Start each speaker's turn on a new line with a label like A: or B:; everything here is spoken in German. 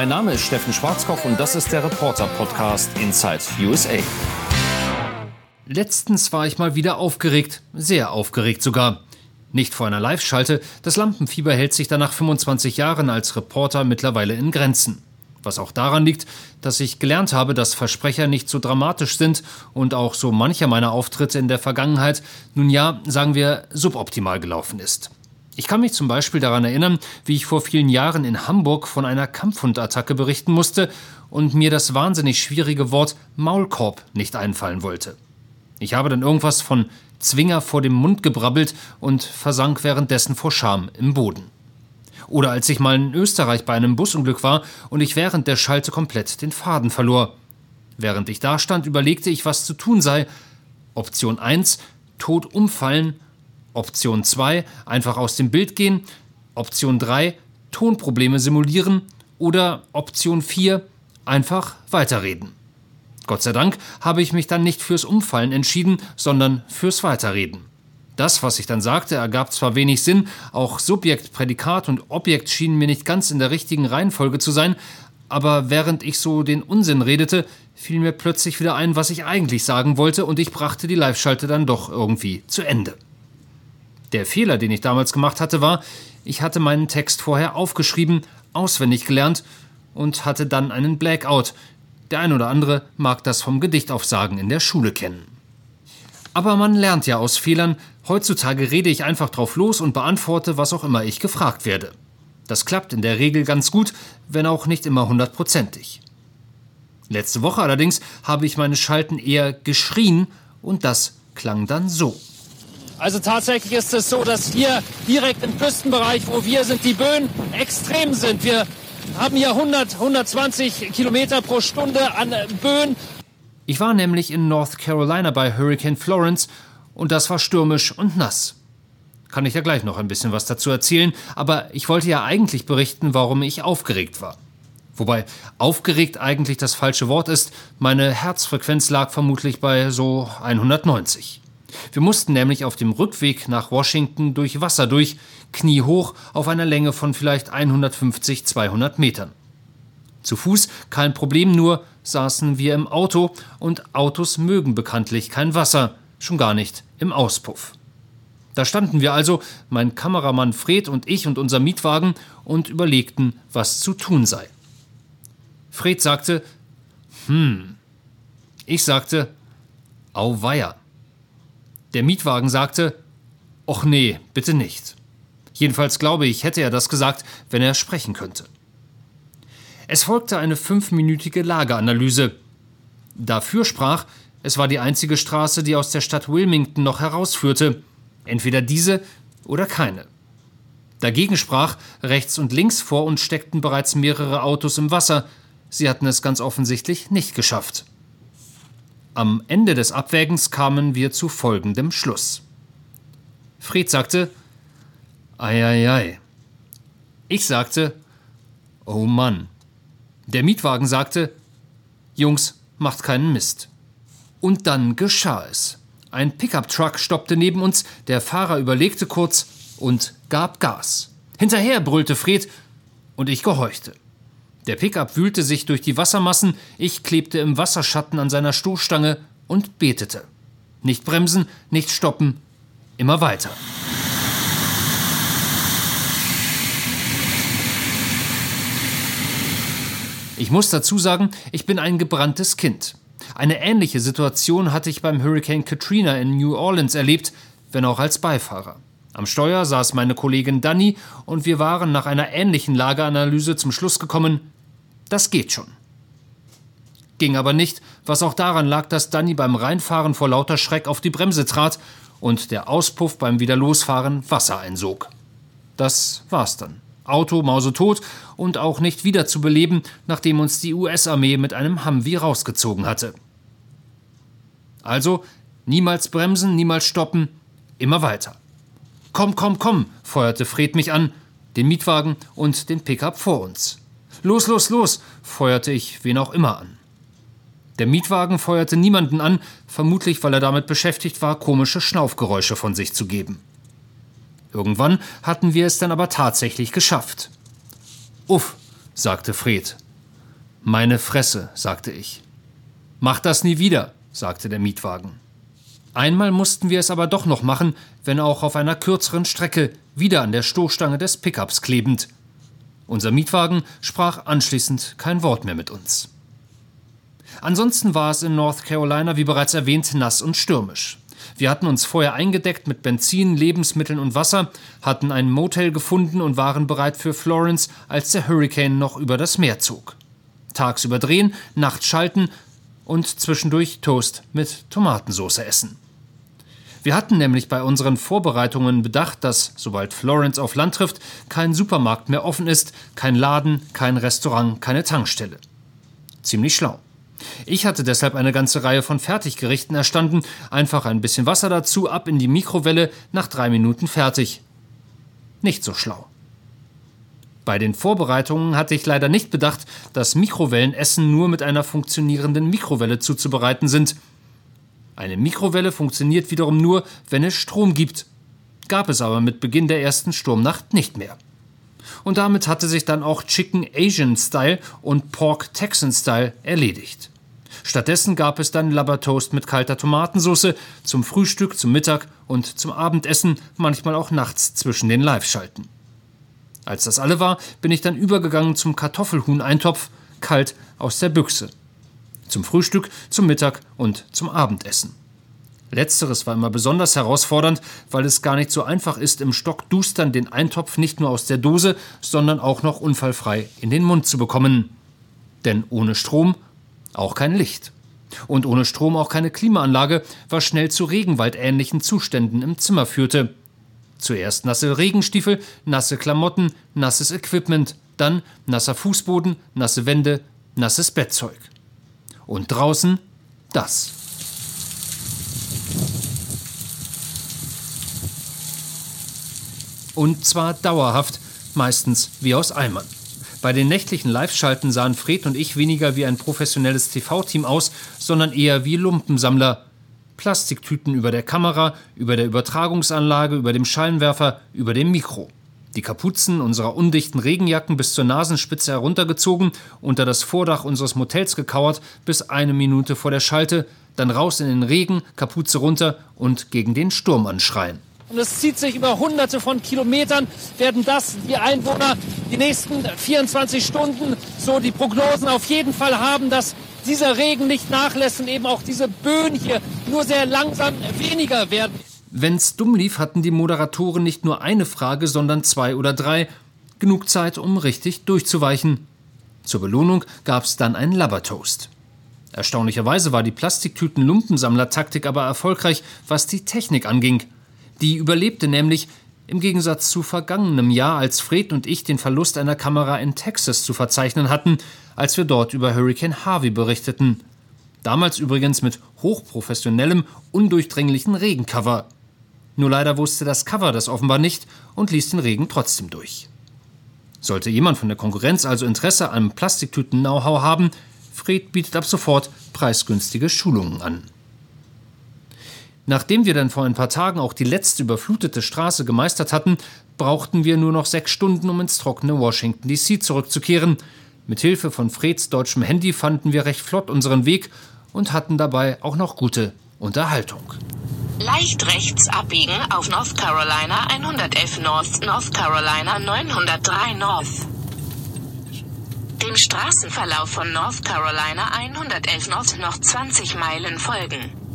A: Mein Name ist Steffen Schwarzkopf und das ist der Reporter-Podcast Inside USA.
B: Letztens war ich mal wieder aufgeregt, sehr aufgeregt sogar. Nicht vor einer Live-Schalte, das Lampenfieber hält sich danach 25 Jahren als Reporter mittlerweile in Grenzen. Was auch daran liegt, dass ich gelernt habe, dass Versprecher nicht so dramatisch sind und auch so mancher meiner Auftritte in der Vergangenheit, nun ja, sagen wir, suboptimal gelaufen ist. Ich kann mich zum Beispiel daran erinnern, wie ich vor vielen Jahren in Hamburg von einer Kampfhundattacke berichten musste und mir das wahnsinnig schwierige Wort Maulkorb nicht einfallen wollte. Ich habe dann irgendwas von Zwinger vor dem Mund gebrabbelt und versank währenddessen vor Scham im Boden. Oder als ich mal in Österreich bei einem Busunglück war und ich während der Schalte komplett den Faden verlor. Während ich da stand, überlegte ich, was zu tun sei. Option 1, tot umfallen. Option 2, einfach aus dem Bild gehen. Option 3, Tonprobleme simulieren. Oder Option 4, einfach weiterreden. Gott sei Dank habe ich mich dann nicht fürs Umfallen entschieden, sondern fürs Weiterreden. Das, was ich dann sagte, ergab zwar wenig Sinn, auch Subjekt, Prädikat und Objekt schienen mir nicht ganz in der richtigen Reihenfolge zu sein, aber während ich so den Unsinn redete, fiel mir plötzlich wieder ein, was ich eigentlich sagen wollte, und ich brachte die Live-Schalte dann doch irgendwie zu Ende. Der Fehler, den ich damals gemacht hatte, war, ich hatte meinen Text vorher aufgeschrieben, auswendig gelernt und hatte dann einen Blackout. Der ein oder andere mag das vom Gedichtaufsagen in der Schule kennen. Aber man lernt ja aus Fehlern. Heutzutage rede ich einfach drauf los und beantworte, was auch immer ich gefragt werde. Das klappt in der Regel ganz gut, wenn auch nicht immer hundertprozentig. Letzte Woche allerdings habe ich meine Schalten eher geschrien und das klang dann so.
C: Also tatsächlich ist es so, dass hier direkt im Küstenbereich, wo wir sind, die Böen extrem sind. Wir haben hier 100, 120 Kilometer pro Stunde an Böen
B: ich war nämlich in North Carolina bei Hurricane Florence und das war stürmisch und nass. Kann ich ja gleich noch ein bisschen was dazu erzählen, aber ich wollte ja eigentlich berichten, warum ich aufgeregt war. Wobei aufgeregt eigentlich das falsche Wort ist, meine Herzfrequenz lag vermutlich bei so 190. Wir mussten nämlich auf dem Rückweg nach Washington durch Wasser durch, kniehoch auf einer Länge von vielleicht 150, 200 Metern. Zu Fuß kein Problem, nur saßen wir im Auto und Autos mögen bekanntlich kein Wasser, schon gar nicht im Auspuff. Da standen wir also, mein Kameramann Fred und ich und unser Mietwagen, und überlegten, was zu tun sei. Fred sagte, hm. Ich sagte, auweia. Der Mietwagen sagte, och nee, bitte nicht. Jedenfalls glaube ich, hätte er das gesagt, wenn er sprechen könnte. Es folgte eine fünfminütige Lageanalyse. Dafür sprach, es war die einzige Straße, die aus der Stadt Wilmington noch herausführte. Entweder diese oder keine. Dagegen sprach, rechts und links vor uns steckten bereits mehrere Autos im Wasser. Sie hatten es ganz offensichtlich nicht geschafft. Am Ende des Abwägens kamen wir zu folgendem Schluss. Fred sagte, Ei, ei, ei. Ich sagte, Oh Mann. Der Mietwagen sagte, Jungs, macht keinen Mist. Und dann geschah es. Ein Pickup-Truck stoppte neben uns, der Fahrer überlegte kurz und gab Gas. Hinterher brüllte Fred und ich gehorchte. Der Pickup wühlte sich durch die Wassermassen, ich klebte im Wasserschatten an seiner Stoßstange und betete. Nicht bremsen, nicht stoppen, immer weiter. Ich muss dazu sagen, ich bin ein gebranntes Kind. Eine ähnliche Situation hatte ich beim Hurricane Katrina in New Orleans erlebt, wenn auch als Beifahrer. Am Steuer saß meine Kollegin Danny und wir waren nach einer ähnlichen Lageanalyse zum Schluss gekommen, das geht schon. Ging aber nicht, was auch daran lag, dass Danny beim Reinfahren vor lauter Schreck auf die Bremse trat und der Auspuff beim Wiederlosfahren Wasser einsog. Das war's dann. Auto mausetot und auch nicht wiederzubeleben, nachdem uns die US-Armee mit einem Humvee rausgezogen hatte. Also niemals bremsen, niemals stoppen, immer weiter. Komm, komm, komm, feuerte Fred mich an, den Mietwagen und den Pickup vor uns. Los, los, los, feuerte ich wen auch immer an. Der Mietwagen feuerte niemanden an, vermutlich weil er damit beschäftigt war, komische Schnaufgeräusche von sich zu geben. Irgendwann hatten wir es dann aber tatsächlich geschafft. Uff, sagte Fred. Meine Fresse, sagte ich. Mach das nie wieder, sagte der Mietwagen. Einmal mussten wir es aber doch noch machen, wenn auch auf einer kürzeren Strecke, wieder an der Stoßstange des Pickups klebend. Unser Mietwagen sprach anschließend kein Wort mehr mit uns. Ansonsten war es in North Carolina, wie bereits erwähnt, nass und stürmisch. Wir hatten uns vorher eingedeckt mit Benzin, Lebensmitteln und Wasser, hatten ein Motel gefunden und waren bereit für Florence, als der Hurricane noch über das Meer zog. Tagsüber drehen, nachts schalten und zwischendurch Toast mit Tomatensauce essen. Wir hatten nämlich bei unseren Vorbereitungen bedacht, dass, sobald Florence auf Land trifft, kein Supermarkt mehr offen ist, kein Laden, kein Restaurant, keine Tankstelle. Ziemlich schlau. Ich hatte deshalb eine ganze Reihe von Fertiggerichten erstanden, einfach ein bisschen Wasser dazu, ab in die Mikrowelle, nach drei Minuten fertig. Nicht so schlau. Bei den Vorbereitungen hatte ich leider nicht bedacht, dass Mikrowellenessen nur mit einer funktionierenden Mikrowelle zuzubereiten sind. Eine Mikrowelle funktioniert wiederum nur, wenn es Strom gibt. Gab es aber mit Beginn der ersten Sturmnacht nicht mehr. Und damit hatte sich dann auch Chicken Asian Style und Pork Texan Style erledigt. Stattdessen gab es dann Labertoast mit kalter Tomatensauce zum Frühstück, zum Mittag und zum Abendessen, manchmal auch nachts zwischen den Live-Schalten. Als das alle war, bin ich dann übergegangen zum Kartoffelhuhn-Eintopf, kalt aus der Büchse. Zum Frühstück, zum Mittag und zum Abendessen. Letzteres war immer besonders herausfordernd, weil es gar nicht so einfach ist, im Stockdustern den Eintopf nicht nur aus der Dose, sondern auch noch unfallfrei in den Mund zu bekommen. Denn ohne Strom auch kein Licht. Und ohne Strom auch keine Klimaanlage, was schnell zu regenwaldähnlichen Zuständen im Zimmer führte. Zuerst nasse Regenstiefel, nasse Klamotten, nasses Equipment, dann nasser Fußboden, nasse Wände, nasses Bettzeug. Und draußen das. Und zwar dauerhaft, meistens wie aus Eimern. Bei den nächtlichen Live-Schalten sahen Fred und ich weniger wie ein professionelles TV-Team aus, sondern eher wie Lumpensammler. Plastiktüten über der Kamera, über der Übertragungsanlage, über dem Scheinwerfer, über dem Mikro. Die Kapuzen unserer undichten Regenjacken bis zur Nasenspitze heruntergezogen, unter das Vordach unseres Motels gekauert, bis eine Minute vor der Schalte, dann raus in den Regen, Kapuze runter und gegen den Sturm anschreien
C: und es zieht sich über hunderte von Kilometern, werden das die Einwohner die nächsten 24 Stunden, so die Prognosen auf jeden Fall haben, dass dieser Regen nicht nachlässt und eben auch diese Böen hier nur sehr langsam weniger werden.
B: Wenn's dumm lief, hatten die Moderatoren nicht nur eine Frage, sondern zwei oder drei. Genug Zeit, um richtig durchzuweichen. Zur Belohnung gab's dann ein Labbertoast. Erstaunlicherweise war die Plastiktüten-Lumpensammler-Taktik aber erfolgreich, was die Technik anging. Die überlebte nämlich im Gegensatz zu vergangenem Jahr, als Fred und ich den Verlust einer Kamera in Texas zu verzeichnen hatten, als wir dort über Hurricane Harvey berichteten. Damals übrigens mit hochprofessionellem, undurchdringlichen Regencover. Nur leider wusste das Cover das offenbar nicht und ließ den Regen trotzdem durch. Sollte jemand von der Konkurrenz also Interesse am Plastiktüten-Know-how haben, Fred bietet ab sofort preisgünstige Schulungen an. Nachdem wir dann vor ein paar Tagen auch die letzte überflutete Straße gemeistert hatten, brauchten wir nur noch sechs Stunden, um ins trockene Washington DC zurückzukehren. Mit Hilfe von Freds deutschem Handy fanden wir recht flott unseren Weg und hatten dabei auch noch gute Unterhaltung.
D: Leicht rechts abbiegen auf North Carolina 111 North, North Carolina 903 North. Dem Straßenverlauf von North Carolina 111 North noch 20 Meilen folgen.